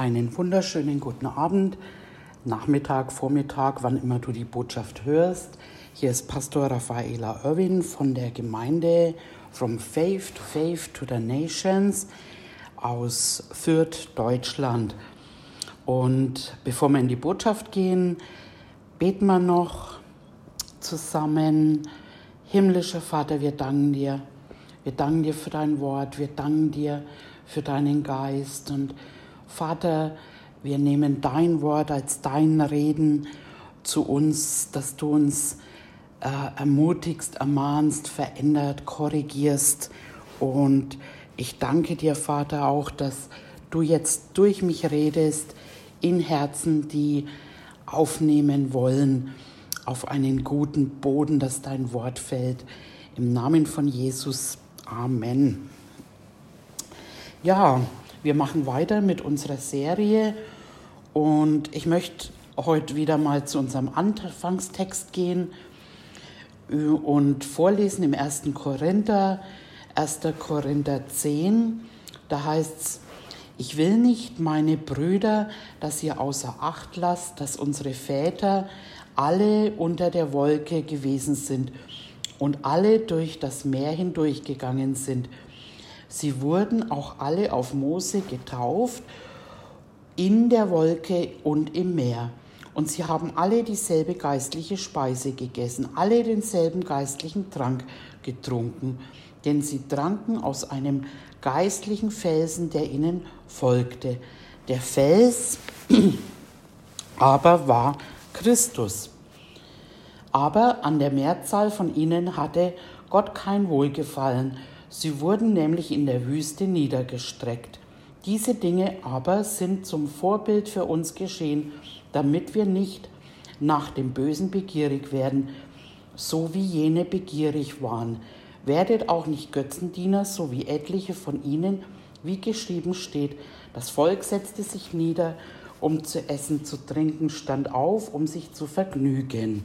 Einen wunderschönen guten Abend, Nachmittag, Vormittag, wann immer du die Botschaft hörst. Hier ist Pastor Raffaela Irwin von der Gemeinde From Faith to Faith to the Nations aus Fürth, Deutschland. Und bevor wir in die Botschaft gehen, beten wir noch zusammen. Himmlischer Vater, wir danken dir. Wir danken dir für dein Wort. Wir danken dir für deinen Geist. Und Vater, wir nehmen dein Wort als dein Reden zu uns, dass du uns äh, ermutigst, ermahnst, verändert, korrigierst. Und ich danke dir, Vater, auch, dass du jetzt durch mich redest in Herzen, die aufnehmen wollen auf einen guten Boden, dass dein Wort fällt. Im Namen von Jesus. Amen. Ja, wir machen weiter mit unserer Serie und ich möchte heute wieder mal zu unserem Anfangstext gehen und vorlesen im 1. Korinther, 1. Korinther 10. Da heißt es, ich will nicht, meine Brüder, dass ihr außer Acht lasst, dass unsere Väter alle unter der Wolke gewesen sind und alle durch das Meer hindurchgegangen sind Sie wurden auch alle auf Mose getauft, in der Wolke und im Meer. Und sie haben alle dieselbe geistliche Speise gegessen, alle denselben geistlichen Trank getrunken, denn sie tranken aus einem geistlichen Felsen, der ihnen folgte. Der Fels aber war Christus. Aber an der Mehrzahl von ihnen hatte Gott kein Wohlgefallen, Sie wurden nämlich in der Wüste niedergestreckt. Diese Dinge aber sind zum Vorbild für uns geschehen, damit wir nicht nach dem Bösen begierig werden, so wie jene begierig waren. Werdet auch nicht Götzendiener, so wie etliche von ihnen, wie geschrieben steht. Das Volk setzte sich nieder, um zu essen, zu trinken, stand auf, um sich zu vergnügen.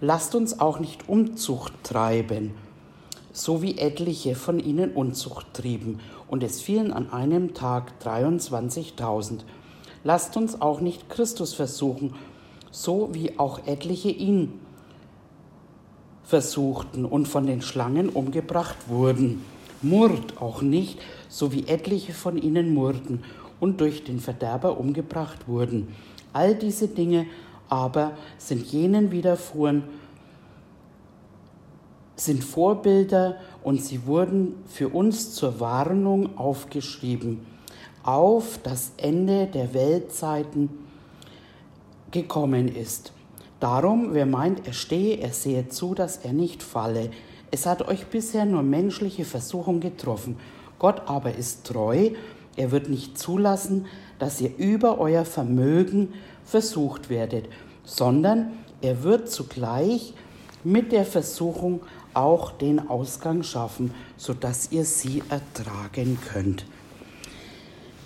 Lasst uns auch nicht Umzucht treiben so wie etliche von ihnen Unzucht trieben, und es fielen an einem Tag 23.000. Lasst uns auch nicht Christus versuchen, so wie auch etliche ihn versuchten und von den Schlangen umgebracht wurden. Murrt auch nicht, so wie etliche von ihnen murrten und durch den Verderber umgebracht wurden. All diese Dinge aber sind jenen widerfuhren, sind Vorbilder und sie wurden für uns zur Warnung aufgeschrieben, auf das Ende der Weltzeiten gekommen ist. Darum, wer meint, er stehe, er sehe zu, dass er nicht falle. Es hat euch bisher nur menschliche Versuchung getroffen. Gott aber ist treu, er wird nicht zulassen, dass ihr über euer Vermögen versucht werdet, sondern er wird zugleich mit der Versuchung auch den Ausgang schaffen, sodass ihr sie ertragen könnt.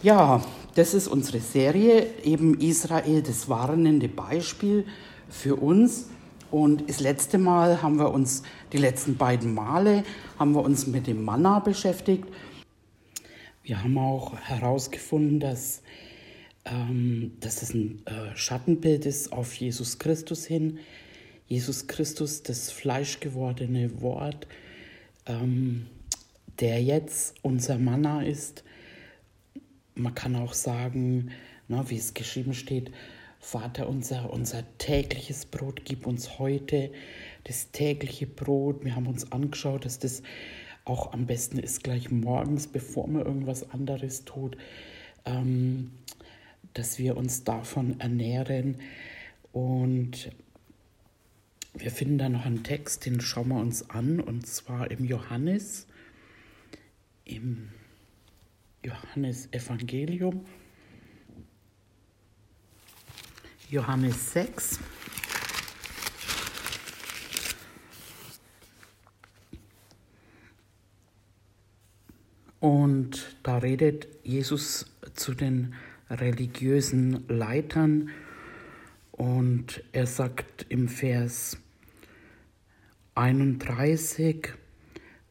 Ja, das ist unsere Serie, eben Israel, das warnende Beispiel für uns. Und das letzte Mal haben wir uns, die letzten beiden Male, haben wir uns mit dem Manna beschäftigt. Wir haben auch herausgefunden, dass, ähm, dass es ein äh, Schattenbild ist auf Jesus Christus hin. Jesus Christus, das fleischgewordene Wort, ähm, der jetzt unser Manna ist. Man kann auch sagen, na, wie es geschrieben steht, Vater unser, unser tägliches Brot, gib uns heute das tägliche Brot. Wir haben uns angeschaut, dass das auch am besten ist gleich morgens, bevor man irgendwas anderes tut, ähm, dass wir uns davon ernähren. Und wir finden da noch einen Text, den schauen wir uns an, und zwar im Johannes, im Johannes Evangelium, Johannes 6. Und da redet Jesus zu den religiösen Leitern und er sagt im Vers 31,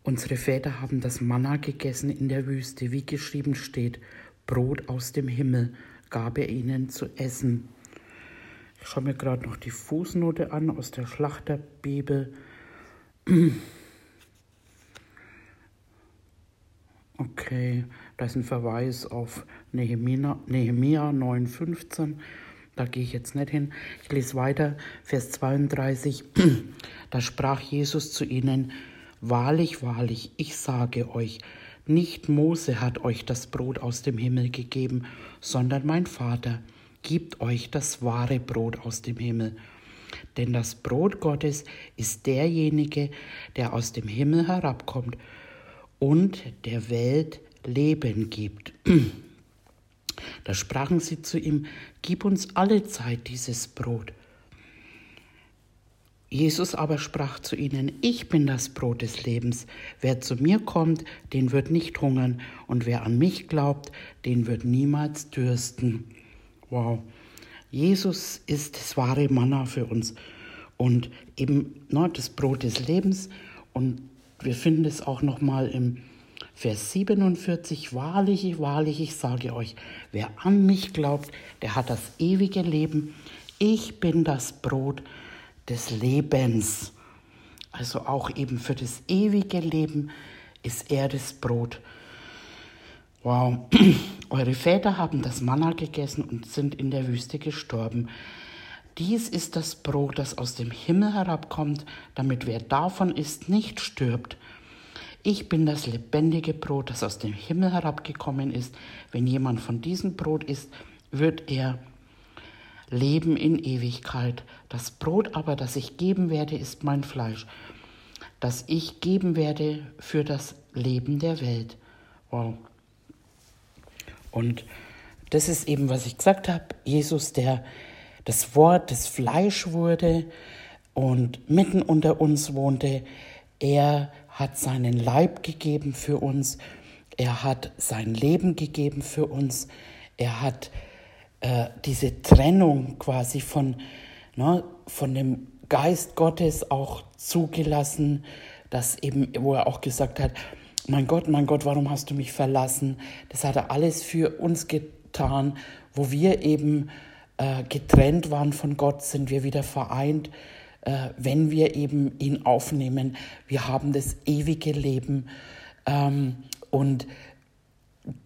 unsere Väter haben das Manna gegessen in der Wüste, wie geschrieben steht. Brot aus dem Himmel gab er ihnen zu essen. Ich schaue mir gerade noch die Fußnote an aus der Schlachterbibel. Okay, da ist ein Verweis auf Nehemia, Nehemia 9,15. Da gehe ich jetzt nicht hin. Ich lese weiter, Vers 32. Da sprach Jesus zu ihnen, Wahrlich, wahrlich, ich sage euch, nicht Mose hat euch das Brot aus dem Himmel gegeben, sondern mein Vater gibt euch das wahre Brot aus dem Himmel. Denn das Brot Gottes ist derjenige, der aus dem Himmel herabkommt und der Welt Leben gibt. Da sprachen sie zu ihm, Gib uns alle Zeit dieses Brot. Jesus aber sprach zu ihnen, Ich bin das Brot des Lebens. Wer zu mir kommt, den wird nicht hungern, und wer an mich glaubt, den wird niemals dürsten. Wow. Jesus ist das wahre Manna für uns und eben ne, das Brot des Lebens. Und wir finden es auch nochmal im Vers 47, wahrlich, wahrlich, ich sage euch, wer an mich glaubt, der hat das ewige Leben. Ich bin das Brot des Lebens. Also auch eben für das ewige Leben ist er das Brot. Wow, eure Väter haben das Manna gegessen und sind in der Wüste gestorben. Dies ist das Brot, das aus dem Himmel herabkommt, damit wer davon isst, nicht stirbt. Ich bin das lebendige Brot, das aus dem Himmel herabgekommen ist. Wenn jemand von diesem Brot isst, wird er leben in Ewigkeit. Das Brot aber, das ich geben werde, ist mein Fleisch, das ich geben werde für das Leben der Welt. Wow. Und das ist eben, was ich gesagt habe, Jesus, der das Wort, das Fleisch wurde und mitten unter uns wohnte, er hat seinen Leib gegeben für uns, er hat sein Leben gegeben für uns, er hat äh, diese Trennung quasi von, ne, von dem Geist Gottes auch zugelassen, dass eben, wo er auch gesagt hat, mein Gott, mein Gott, warum hast du mich verlassen? Das hat er alles für uns getan, wo wir eben äh, getrennt waren von Gott, sind wir wieder vereint äh, wenn wir eben ihn aufnehmen. Wir haben das ewige Leben ähm, und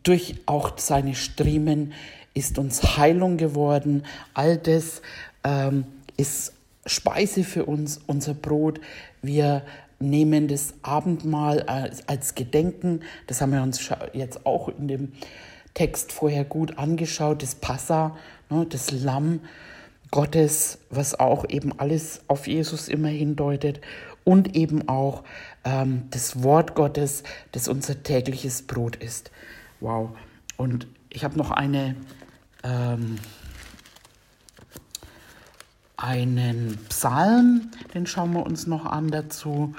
durch auch seine Striemen ist uns Heilung geworden. All das ähm, ist Speise für uns, unser Brot. Wir nehmen das Abendmahl als, als Gedenken. Das haben wir uns jetzt auch in dem Text vorher gut angeschaut. Das Passa, ne, das Lamm Gottes, was auch eben alles auf Jesus immer hindeutet und eben auch ähm, das Wort Gottes, das unser tägliches Brot ist. Wow. Und ich habe noch eine, ähm, einen Psalm, den schauen wir uns noch an dazu.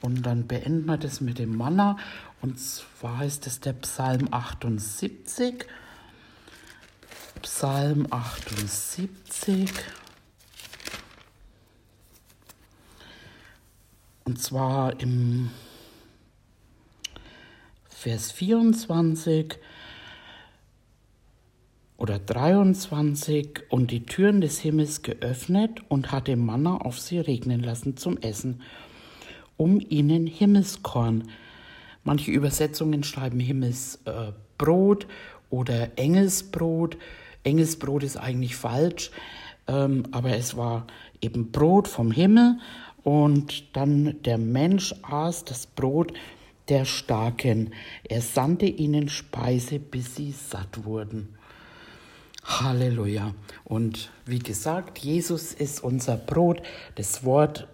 Und dann beenden wir das mit dem Manna. Und zwar ist das der Psalm 78. Psalm 78. Und zwar im Vers 24 oder 23 und die Türen des Himmels geöffnet und hatte Manna auf sie regnen lassen zum Essen, um ihnen Himmelskorn. Manche Übersetzungen schreiben Himmelsbrot äh, oder Engelsbrot Engelsbrot ist eigentlich falsch, ähm, aber es war eben Brot vom Himmel und dann der Mensch aß das Brot der Starken. Er sandte ihnen Speise, bis sie satt wurden. Halleluja. Und wie gesagt, Jesus ist unser Brot, das Wort,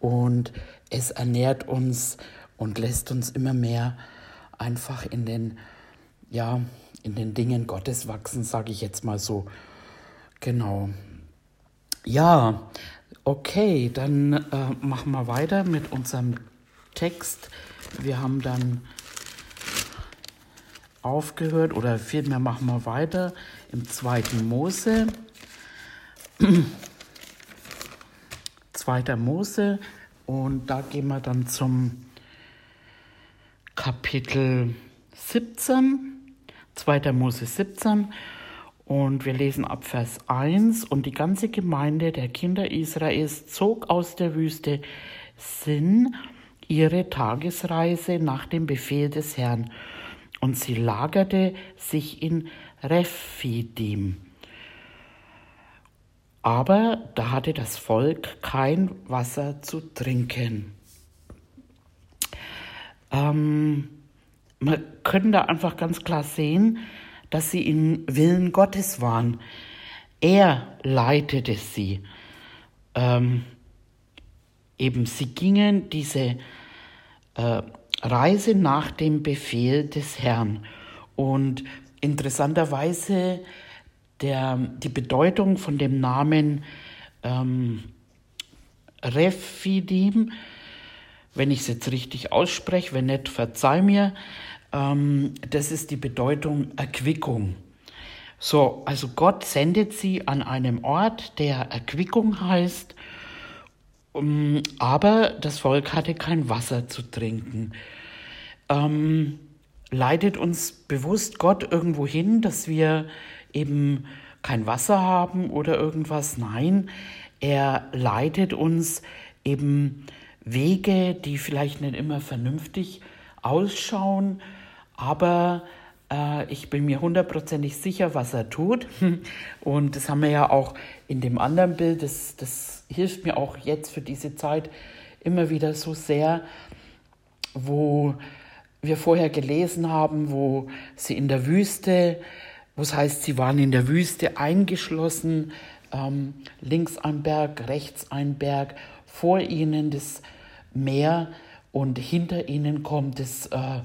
und es ernährt uns und lässt uns immer mehr einfach in den, ja, in den Dingen Gottes wachsen, sage ich jetzt mal so. Genau. Ja, okay, dann äh, machen wir weiter mit unserem Text. Wir haben dann aufgehört oder vielmehr machen wir weiter im zweiten Mose. Zweiter Mose und da gehen wir dann zum Kapitel 17 2. Mose 17 und wir lesen ab Vers 1 und die ganze Gemeinde der Kinder Israels zog aus der Wüste Sinn ihre Tagesreise nach dem Befehl des Herrn und sie lagerte sich in Rephidim. Aber da hatte das Volk kein Wasser zu trinken. Ähm, man könnte da einfach ganz klar sehen, dass sie im Willen Gottes waren. Er leitete sie. Ähm, eben, sie gingen diese äh, Reise nach dem Befehl des Herrn. Und interessanterweise der, die Bedeutung von dem Namen ähm, Rephidim, wenn ich es jetzt richtig ausspreche, wenn nicht, verzeih mir, ähm, das ist die Bedeutung Erquickung. So, also Gott sendet sie an einem Ort, der Erquickung heißt, um, aber das Volk hatte kein Wasser zu trinken. Ähm, leitet uns bewusst Gott irgendwo hin, dass wir eben kein Wasser haben oder irgendwas? Nein, er leitet uns eben Wege, die vielleicht nicht immer vernünftig ausschauen, aber äh, ich bin mir hundertprozentig sicher, was er tut. Und das haben wir ja auch in dem anderen Bild, das, das hilft mir auch jetzt für diese Zeit immer wieder so sehr, wo wir vorher gelesen haben, wo sie in der Wüste, wo es heißt, sie waren in der Wüste eingeschlossen, ähm, links ein Berg, rechts ein Berg, vor ihnen das Meer und hinter ihnen kommt das äh,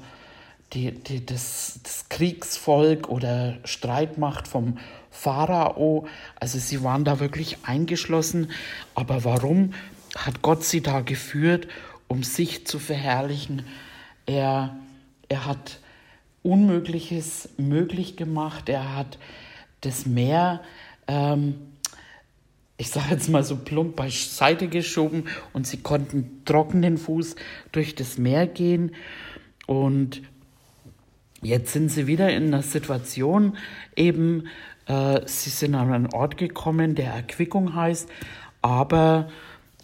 die, die, das, das Kriegsvolk oder Streitmacht vom Pharao. Also sie waren da wirklich eingeschlossen. Aber warum hat Gott sie da geführt, um sich zu verherrlichen? Er, er hat Unmögliches möglich gemacht. Er hat das Meer, ähm, ich sage jetzt mal so plump, beiseite geschoben und sie konnten trockenen Fuß durch das Meer gehen. Und Jetzt sind sie wieder in einer Situation, eben, äh, sie sind an einen Ort gekommen, der Erquickung heißt, aber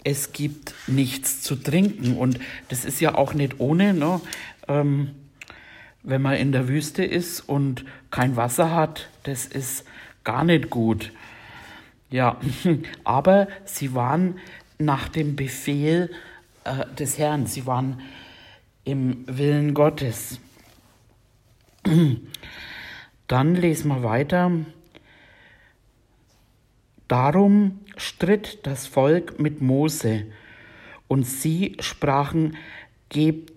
es gibt nichts zu trinken. Und das ist ja auch nicht ohne, ne? Ähm, wenn man in der Wüste ist und kein Wasser hat, das ist gar nicht gut. Ja, aber sie waren nach dem Befehl äh, des Herrn, sie waren im Willen Gottes. Dann lesen wir weiter. Darum stritt das Volk mit Mose, und sie sprachen, gebt,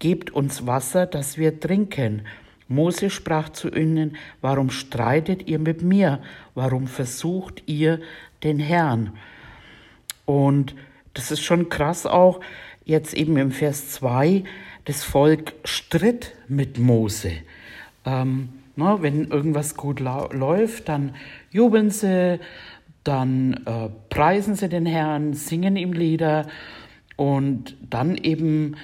gebt uns Wasser, dass wir trinken. Mose sprach zu ihnen, warum streitet ihr mit mir? Warum versucht ihr den Herrn? Und das ist schon krass auch, jetzt eben im Vers 2, das Volk stritt mit Mose. Ähm, na, wenn irgendwas gut läuft, dann jubeln sie, dann äh, preisen sie den Herrn, singen ihm Lieder und dann eben,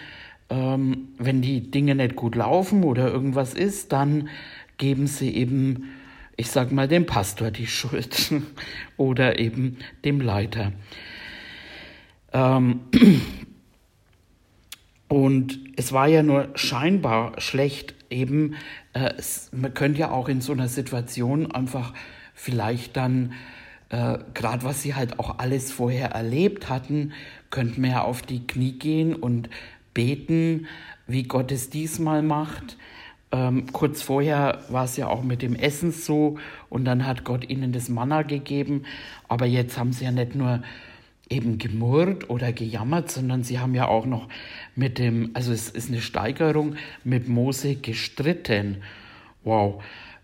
ähm, wenn die Dinge nicht gut laufen oder irgendwas ist, dann geben sie eben, ich sag mal, dem Pastor die Schuld oder eben dem Leiter. Ähm, und es war ja nur scheinbar schlecht, eben, äh, es, man könnte ja auch in so einer Situation einfach vielleicht dann, äh, gerade was sie halt auch alles vorher erlebt hatten, könnten wir ja auf die Knie gehen und beten, wie Gott es diesmal macht. Ähm, kurz vorher war es ja auch mit dem Essen so und dann hat Gott ihnen das Manna gegeben. Aber jetzt haben sie ja nicht nur eben gemurrt oder gejammert, sondern sie haben ja auch noch mit dem, also es ist eine Steigerung, mit Mose gestritten. Wow.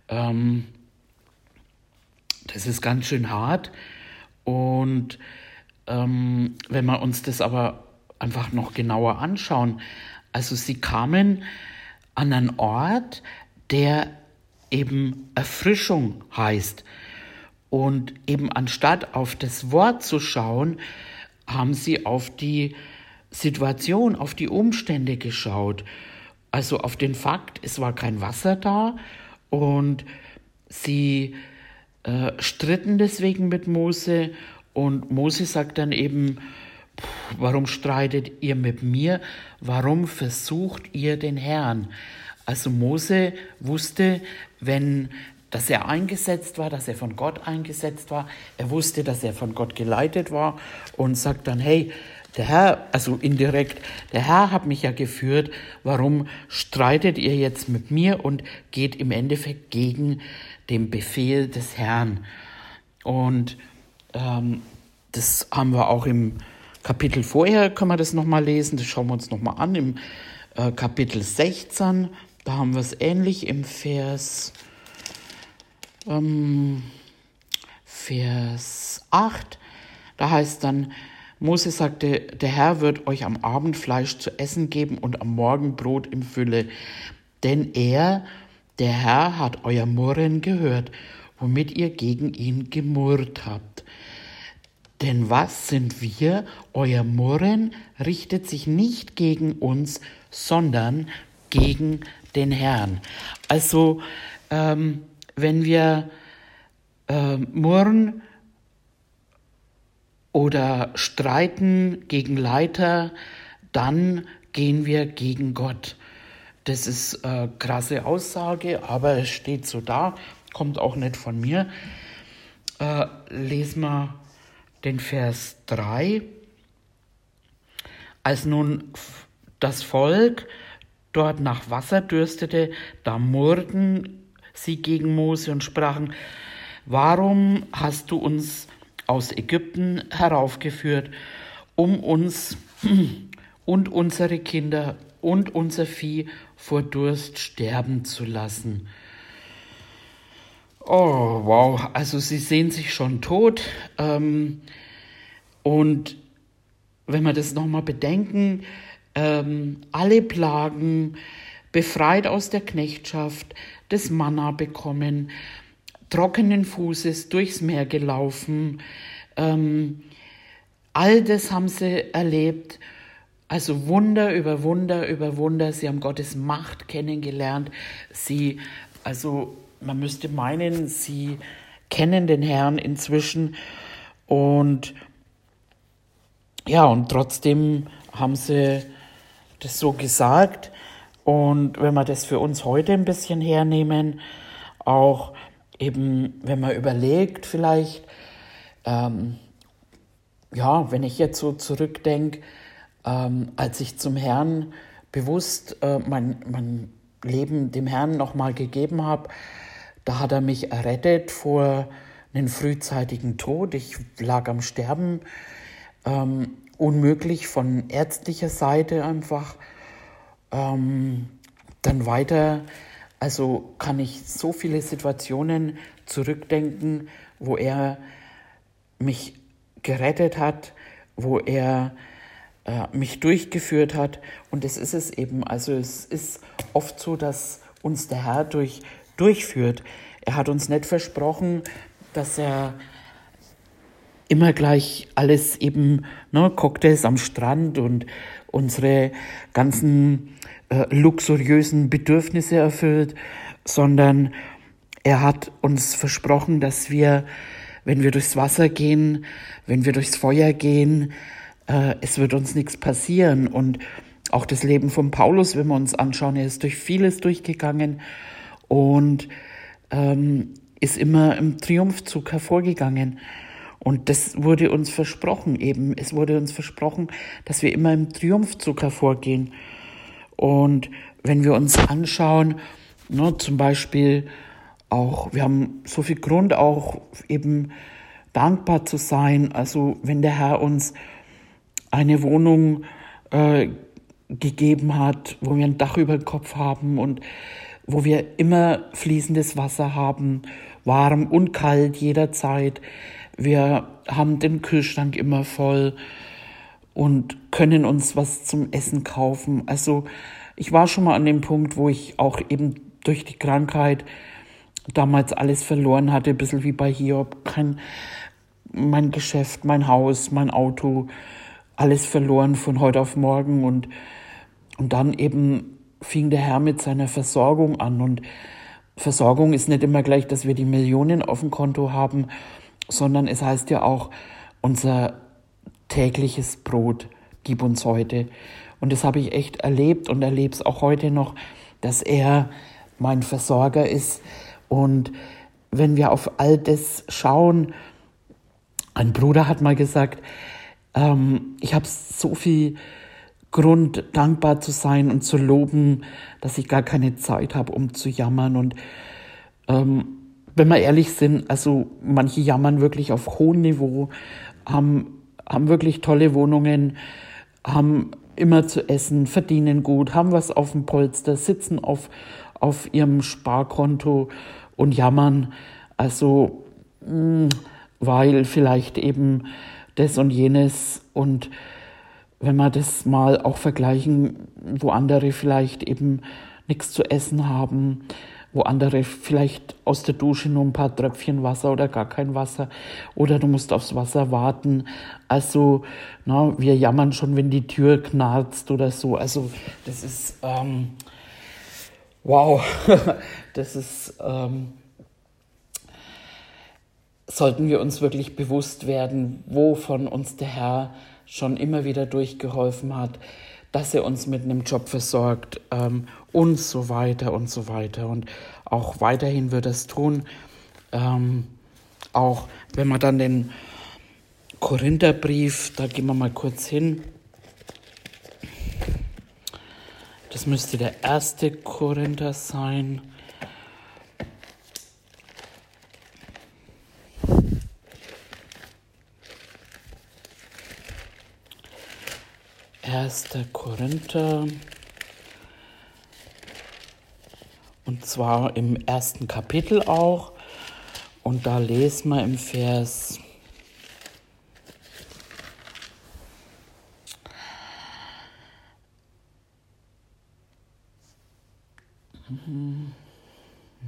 Ähm, das ist ganz schön hart. Und ähm, wenn wir uns das aber einfach noch genauer anschauen, also sie kamen an einen Ort, der eben Erfrischung heißt. Und eben anstatt auf das Wort zu schauen, haben sie auf die Situation, auf die Umstände geschaut. Also auf den Fakt, es war kein Wasser da und sie äh, stritten deswegen mit Mose und Mose sagt dann eben, warum streitet ihr mit mir? Warum versucht ihr den Herrn? Also Mose wusste, wenn dass er eingesetzt war, dass er von Gott eingesetzt war. Er wusste, dass er von Gott geleitet war und sagt dann, hey, der Herr, also indirekt, der Herr hat mich ja geführt, warum streitet ihr jetzt mit mir und geht im Endeffekt gegen den Befehl des Herrn? Und ähm, das haben wir auch im Kapitel vorher, können wir das nochmal lesen, das schauen wir uns nochmal an, im äh, Kapitel 16, da haben wir es ähnlich im Vers, ähm, Vers 8, da heißt dann, Mose sagte, der Herr wird euch am Abend Fleisch zu essen geben und am Morgen Brot im Fülle, denn er, der Herr, hat euer Murren gehört, womit ihr gegen ihn gemurrt habt. Denn was sind wir? Euer Murren richtet sich nicht gegen uns, sondern gegen den Herrn. Also, ähm, wenn wir äh, murren oder streiten gegen Leiter, dann gehen wir gegen Gott. Das ist eine krasse Aussage, aber es steht so da, kommt auch nicht von mir. Äh, lesen wir den Vers 3. Als nun das Volk dort nach Wasser dürstete, da murrten sie gegen Mose und sprachen, warum hast du uns aus Ägypten heraufgeführt, um uns und unsere Kinder und unser Vieh vor Durst sterben zu lassen? Oh, wow. Also sie sehen sich schon tot. Ähm, und wenn wir das nochmal bedenken, ähm, alle Plagen, befreit aus der Knechtschaft, das Manna bekommen, trockenen Fußes durchs Meer gelaufen. Ähm, all das haben sie erlebt. Also Wunder über Wunder über Wunder. Sie haben Gottes Macht kennengelernt. Sie, also man müsste meinen, sie kennen den Herrn inzwischen und ja, und trotzdem haben sie das so gesagt. Und wenn wir das für uns heute ein bisschen hernehmen, auch eben, wenn man überlegt, vielleicht, ähm, ja, wenn ich jetzt so zurückdenke, ähm, als ich zum Herrn bewusst äh, mein, mein Leben dem Herrn nochmal gegeben habe, da hat er mich errettet vor einem frühzeitigen Tod. Ich lag am Sterben, ähm, unmöglich von ärztlicher Seite einfach. Ähm, dann weiter, also kann ich so viele Situationen zurückdenken, wo er mich gerettet hat, wo er äh, mich durchgeführt hat. Und das ist es eben. Also es ist oft so, dass uns der Herr durch durchführt. Er hat uns nicht versprochen, dass er immer gleich alles eben, ne, Cocktails am Strand und unsere ganzen äh, luxuriösen Bedürfnisse erfüllt, sondern er hat uns versprochen, dass wir, wenn wir durchs Wasser gehen, wenn wir durchs Feuer gehen, äh, es wird uns nichts passieren. Und auch das Leben von Paulus, wenn wir uns anschauen, er ist durch vieles durchgegangen und ähm, ist immer im Triumphzug hervorgegangen. Und das wurde uns versprochen eben. Es wurde uns versprochen, dass wir immer im Triumphzug hervorgehen. Und wenn wir uns anschauen, ne, zum Beispiel auch, wir haben so viel Grund auch eben dankbar zu sein. Also wenn der Herr uns eine Wohnung äh, gegeben hat, wo wir ein Dach über dem Kopf haben und wo wir immer fließendes Wasser haben, warm und kalt jederzeit. Wir haben den Kühlschrank immer voll und können uns was zum Essen kaufen. Also ich war schon mal an dem Punkt, wo ich auch eben durch die Krankheit damals alles verloren hatte, ein bisschen wie bei Hiob. Kein, mein Geschäft, mein Haus, mein Auto, alles verloren von heute auf morgen und, und dann eben fing der Herr mit seiner Versorgung an und Versorgung ist nicht immer gleich, dass wir die Millionen auf dem Konto haben, sondern es heißt ja auch, unser tägliches Brot gib uns heute. Und das habe ich echt erlebt und erlebe es auch heute noch, dass er mein Versorger ist. Und wenn wir auf all das schauen, ein Bruder hat mal gesagt, ähm, ich habe so viel Grund, dankbar zu sein und zu loben, dass ich gar keine Zeit habe, um zu jammern. Und ähm, wenn wir ehrlich sind, also manche jammern wirklich auf hohem Niveau, haben, haben wirklich tolle Wohnungen, haben immer zu essen, verdienen gut, haben was auf dem Polster, sitzen auf, auf ihrem Sparkonto und jammern. Also, mh, mm, weil vielleicht eben das und jenes und wenn wir das mal auch vergleichen, wo andere vielleicht eben nichts zu essen haben, wo andere vielleicht aus der Dusche nur ein paar Tröpfchen Wasser oder gar kein Wasser oder du musst aufs Wasser warten. Also, na, wir jammern schon, wenn die Tür knarzt oder so. Also, das ist, ähm, wow, das ist, ähm, sollten wir uns wirklich bewusst werden, wovon uns der Herr schon immer wieder durchgeholfen hat, dass er uns mit einem Job versorgt ähm, und so weiter und so weiter. Und auch weiterhin wird es tun. Ähm, auch wenn man dann den Korintherbrief, da gehen wir mal kurz hin. Das müsste der erste Korinther sein. 1. Korinther. Und zwar im ersten Kapitel auch. Und da lesen wir im Vers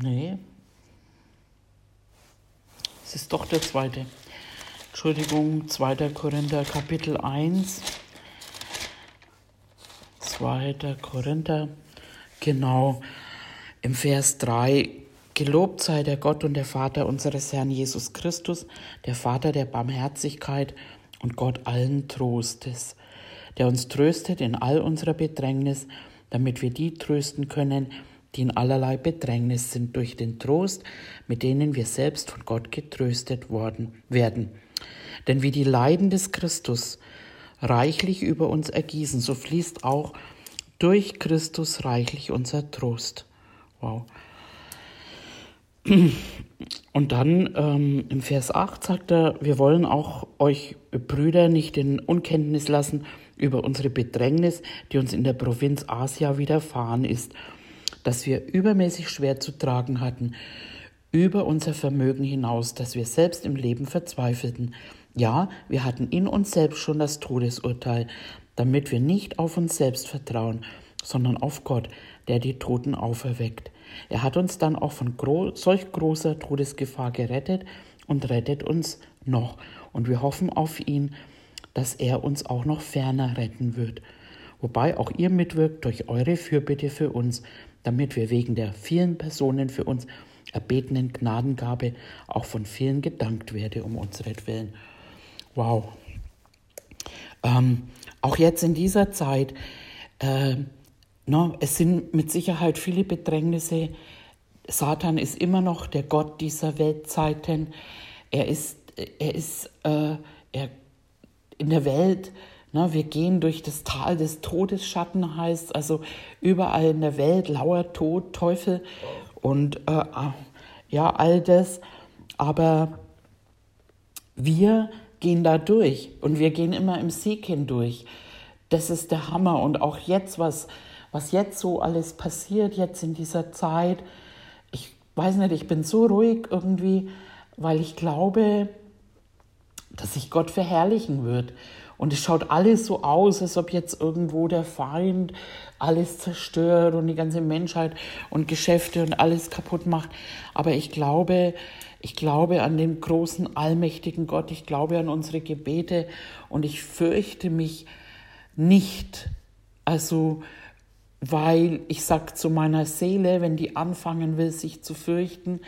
Nee. Es ist doch der zweite. Entschuldigung, 2. Korinther Kapitel 1. 2. Korinther, genau, im Vers 3. Gelobt sei der Gott und der Vater unseres Herrn Jesus Christus, der Vater der Barmherzigkeit und Gott allen Trostes, der uns tröstet in all unserer Bedrängnis, damit wir die trösten können, die in allerlei Bedrängnis sind durch den Trost, mit denen wir selbst von Gott getröstet worden werden. Denn wie die Leiden des Christus reichlich über uns ergießen, so fließt auch durch Christus reichlich unser Trost. Wow. Und dann ähm, im Vers 8 sagt er, wir wollen auch euch Brüder nicht in Unkenntnis lassen über unsere Bedrängnis, die uns in der Provinz Asia widerfahren ist, dass wir übermäßig schwer zu tragen hatten, über unser Vermögen hinaus, dass wir selbst im Leben verzweifelten. Ja, wir hatten in uns selbst schon das Todesurteil, damit wir nicht auf uns selbst vertrauen, sondern auf Gott, der die Toten auferweckt. Er hat uns dann auch von gro solch großer Todesgefahr gerettet und rettet uns noch. Und wir hoffen auf ihn, dass er uns auch noch ferner retten wird. Wobei auch ihr mitwirkt durch eure Fürbitte für uns, damit wir wegen der vielen Personen für uns erbetenen Gnadengabe auch von vielen gedankt werde um unseretwillen. Wow. Ähm, auch jetzt in dieser Zeit, äh, no, es sind mit Sicherheit viele Bedrängnisse. Satan ist immer noch der Gott dieser Weltzeiten. Er ist, er ist äh, er, in der Welt. Ne, wir gehen durch das Tal des Todesschatten, heißt also überall in der Welt lauer Tod, Teufel und äh, ja, all das. Aber wir gehen da durch und wir gehen immer im Sieg hindurch. Das ist der Hammer und auch jetzt, was, was jetzt so alles passiert, jetzt in dieser Zeit, ich weiß nicht, ich bin so ruhig irgendwie, weil ich glaube, dass sich Gott verherrlichen wird. Und es schaut alles so aus, als ob jetzt irgendwo der Feind alles zerstört und die ganze Menschheit und Geschäfte und alles kaputt macht. Aber ich glaube, ich glaube an den großen, allmächtigen Gott. Ich glaube an unsere Gebete und ich fürchte mich nicht. Also weil ich sage zu meiner Seele, wenn die anfangen will, sich zu fürchten,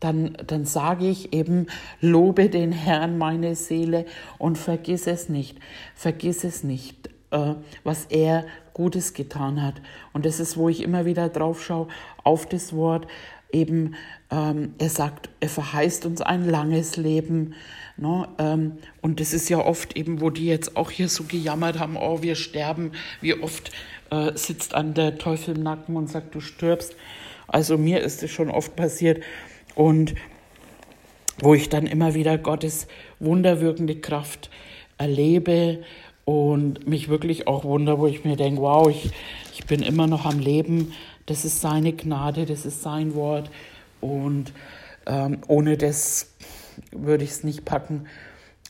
dann, dann sage ich eben, lobe den Herrn, meine Seele, und vergiss es nicht, vergiss es nicht, äh, was er Gutes getan hat. Und das ist, wo ich immer wieder drauf schaue, auf das Wort, eben, ähm, er sagt, er verheißt uns ein langes Leben. Ne? Ähm, und das ist ja oft eben, wo die jetzt auch hier so gejammert haben, oh, wir sterben, wie oft äh, sitzt an der Teufel im Nacken und sagt, du stirbst. Also mir ist es schon oft passiert. Und wo ich dann immer wieder Gottes wunderwirkende Kraft erlebe und mich wirklich auch wunder, wo ich mir denke, wow, ich, ich bin immer noch am Leben. Das ist seine Gnade, das ist sein Wort. Und ähm, ohne das würde ich es nicht packen.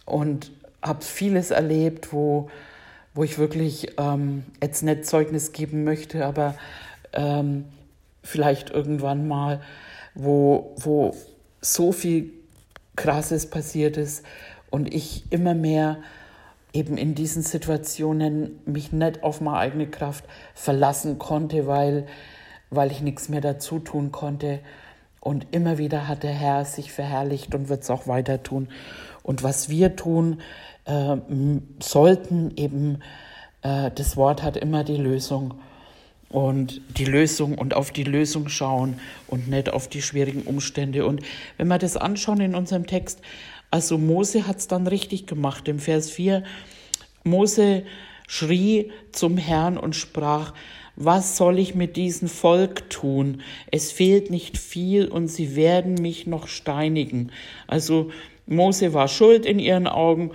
Und habe vieles erlebt, wo wo ich wirklich ähm, jetzt nicht Zeugnis geben möchte, aber ähm, vielleicht irgendwann mal, wo, wo so viel Krasses passiert ist und ich immer mehr eben in diesen Situationen mich nicht auf meine eigene Kraft verlassen konnte, weil, weil ich nichts mehr dazu tun konnte. Und immer wieder hat der Herr sich verherrlicht und wird es auch weiter tun. Und was wir tun, äh, sollten eben, äh, das Wort hat immer die Lösung und die Lösung und auf die Lösung schauen und nicht auf die schwierigen Umstände. Und wenn wir das anschauen in unserem Text, also Mose hat es dann richtig gemacht. Im Vers 4, Mose schrie zum Herrn und sprach, was soll ich mit diesem Volk tun? Es fehlt nicht viel und sie werden mich noch steinigen. Also Mose war schuld in ihren Augen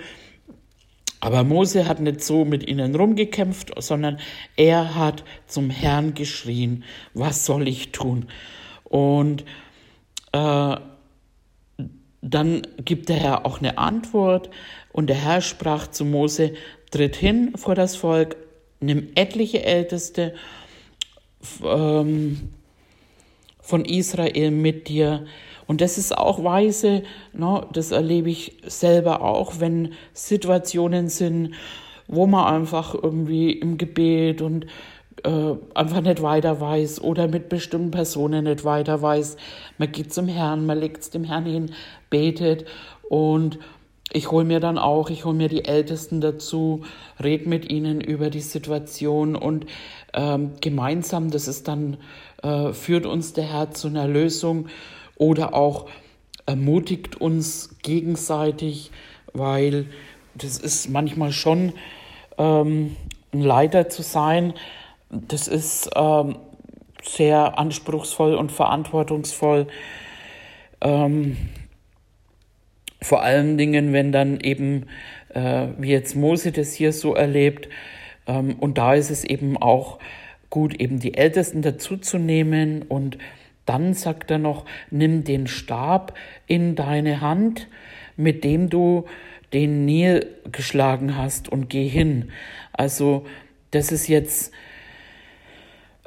aber Mose hat nicht so mit ihnen rumgekämpft, sondern er hat zum Herrn geschrien, was soll ich tun? Und äh, dann gibt der Herr auch eine Antwort und der Herr sprach zu Mose, tritt hin vor das Volk, nimm etliche Älteste ähm, von Israel mit dir und das ist auch weise, ne, das erlebe ich selber auch, wenn Situationen sind, wo man einfach irgendwie im Gebet und äh, einfach nicht weiter weiß oder mit bestimmten Personen nicht weiter weiß. Man geht zum Herrn, man legt es dem Herrn hin, betet und ich hole mir dann auch, ich hole mir die Ältesten dazu, red mit ihnen über die Situation und ähm, gemeinsam, das ist dann, äh, führt uns der Herr zu einer Lösung oder auch ermutigt uns gegenseitig, weil das ist manchmal schon ähm, ein Leiter zu sein. Das ist ähm, sehr anspruchsvoll und verantwortungsvoll. Ähm, vor allen Dingen, wenn dann eben, äh, wie jetzt Mose das hier so erlebt, ähm, und da ist es eben auch gut, eben die Ältesten dazuzunehmen und dann sagt er noch, nimm den Stab in deine Hand, mit dem du den Nil geschlagen hast und geh hin. Also das ist jetzt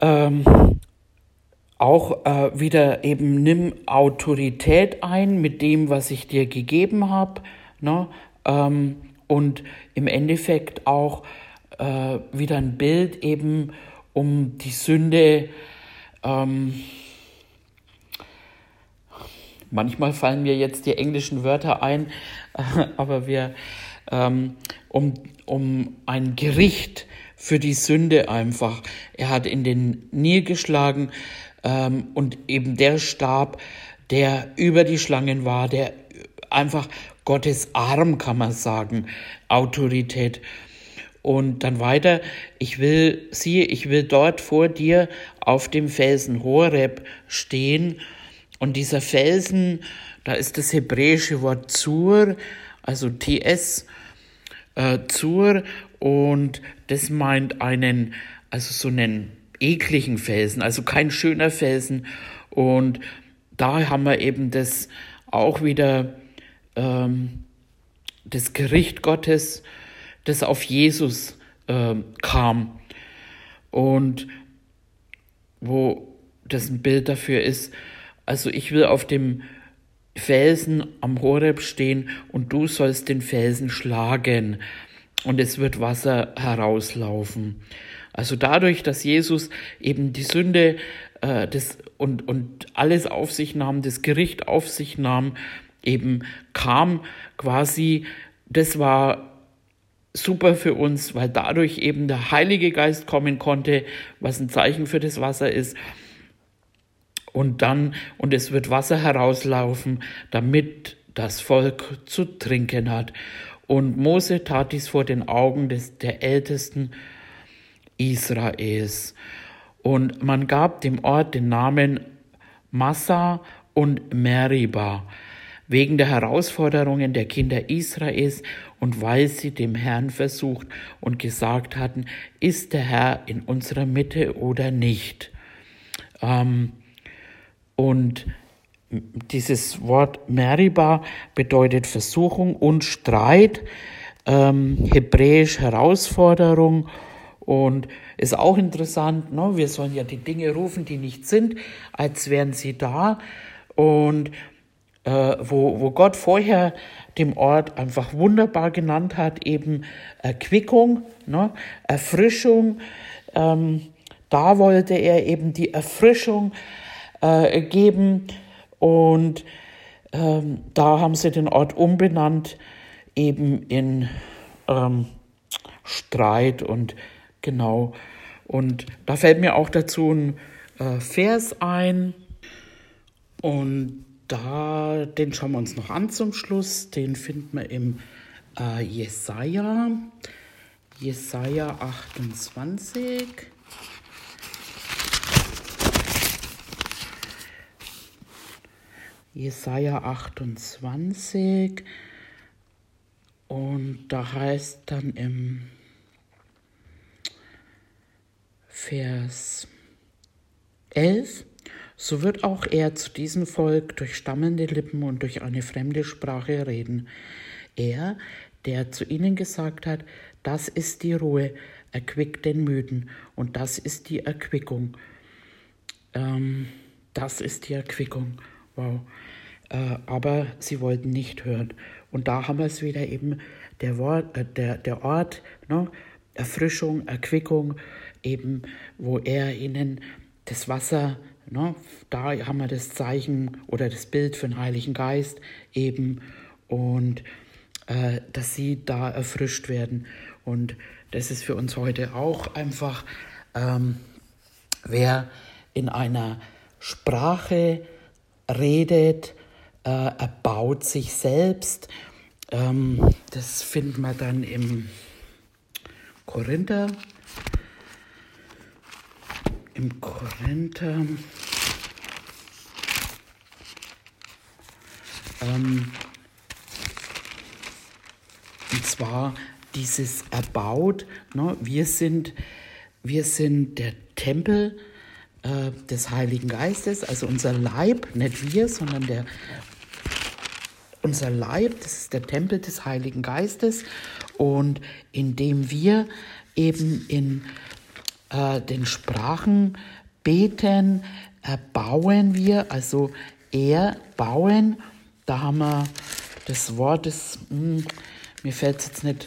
ähm, auch äh, wieder eben nimm Autorität ein mit dem, was ich dir gegeben habe. Ne? Ähm, und im Endeffekt auch äh, wieder ein Bild eben um die Sünde ähm, Manchmal fallen mir jetzt die englischen Wörter ein, aber wir ähm, um, um ein Gericht für die Sünde einfach. Er hat in den Nil geschlagen ähm, und eben der Stab, der über die Schlangen war, der einfach Gottes Arm, kann man sagen, Autorität. Und dann weiter, ich will, siehe, ich will dort vor dir auf dem Felsen Horeb stehen und dieser Felsen, da ist das hebräische Wort Zur, also TS, äh, Zur, und das meint einen, also so einen ekligen Felsen, also kein schöner Felsen. Und da haben wir eben das auch wieder, ähm, das Gericht Gottes, das auf Jesus äh, kam. Und wo das ein Bild dafür ist, also ich will auf dem Felsen am Horeb stehen und du sollst den Felsen schlagen und es wird Wasser herauslaufen. Also dadurch, dass Jesus eben die Sünde äh, das, und, und alles auf sich nahm, das Gericht auf sich nahm, eben kam quasi, das war super für uns, weil dadurch eben der Heilige Geist kommen konnte, was ein Zeichen für das Wasser ist. Und dann, und es wird Wasser herauslaufen, damit das Volk zu trinken hat. Und Mose tat dies vor den Augen des, der Ältesten Israels. Und man gab dem Ort den Namen Massa und Meriba wegen der Herausforderungen der Kinder Israels und weil sie dem Herrn versucht und gesagt hatten, ist der Herr in unserer Mitte oder nicht. Ähm, und dieses Wort Meriba bedeutet Versuchung und Streit, ähm, hebräisch Herausforderung und ist auch interessant, ne? wir sollen ja die Dinge rufen, die nicht sind, als wären sie da. Und äh, wo, wo Gott vorher dem Ort einfach wunderbar genannt hat, eben Erquickung, ne? Erfrischung. Ähm, da wollte er eben die Erfrischung äh, geben und ähm, da haben sie den Ort umbenannt, eben in ähm, Streit und genau. Und da fällt mir auch dazu ein äh, Vers ein und da, den schauen wir uns noch an zum Schluss. Den finden wir im äh, Jesaja, Jesaja 28. Jesaja 28. Und da heißt dann im Vers 11, so wird auch er zu diesem Volk durch stammelnde Lippen und durch eine fremde Sprache reden. Er, der zu ihnen gesagt hat, das ist die Ruhe, erquickt den Müden und das ist die Erquickung. Ähm, das ist die Erquickung. Wow. Äh, aber sie wollten nicht hören. Und da haben wir es wieder eben, der, Wort, äh, der, der Ort, ne? Erfrischung, Erquickung, eben, wo er ihnen das Wasser Ne? Da haben wir das Zeichen oder das Bild für den Heiligen Geist eben und äh, dass sie da erfrischt werden. Und das ist für uns heute auch einfach, ähm, wer in einer Sprache redet, äh, erbaut sich selbst. Ähm, das finden wir dann im Korinther im Korinther. Ähm, und zwar dieses erbaut. Ne? Wir, sind, wir sind der Tempel äh, des Heiligen Geistes, also unser Leib, nicht wir, sondern der, unser Leib, das ist der Tempel des Heiligen Geistes. Und indem wir eben in äh, den Sprachen beten, erbauen wir, also erbauen. Da haben wir das Wort, das, mh, hm, mir fällt es jetzt nicht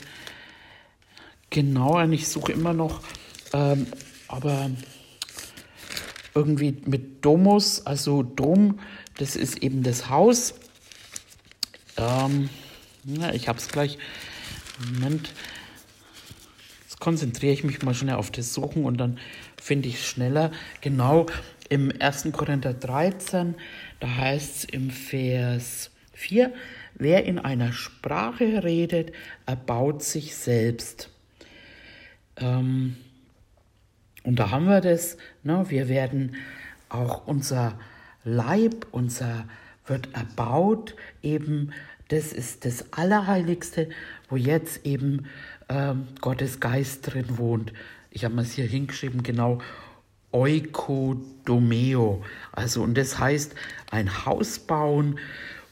genau ein, ich suche immer noch, ähm, aber irgendwie mit Domus, also Dom, das ist eben das Haus. Ähm, ja, ich habe es gleich. Moment konzentriere ich mich mal schnell auf das Suchen und dann finde ich es schneller. Genau im 1. Korinther 13, da heißt es im Vers 4, wer in einer Sprache redet, erbaut sich selbst. Ähm, und da haben wir das, ne? wir werden auch unser Leib, unser wird erbaut, eben das ist das Allerheiligste, wo jetzt eben ähm, Gottes Geist drin wohnt. Ich habe es hier hingeschrieben, genau, Oikodomeo. Also, und das heißt ein Haus bauen.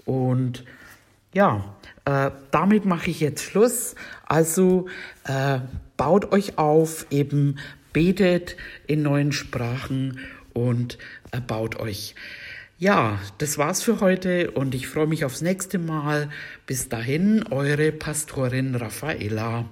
Und ja, äh, damit mache ich jetzt Schluss. Also, äh, baut euch auf, eben betet in neuen Sprachen und erbaut euch. Ja, das war's für heute und ich freue mich aufs nächste Mal. Bis dahin, eure Pastorin Raffaella.